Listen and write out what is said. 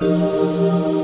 了。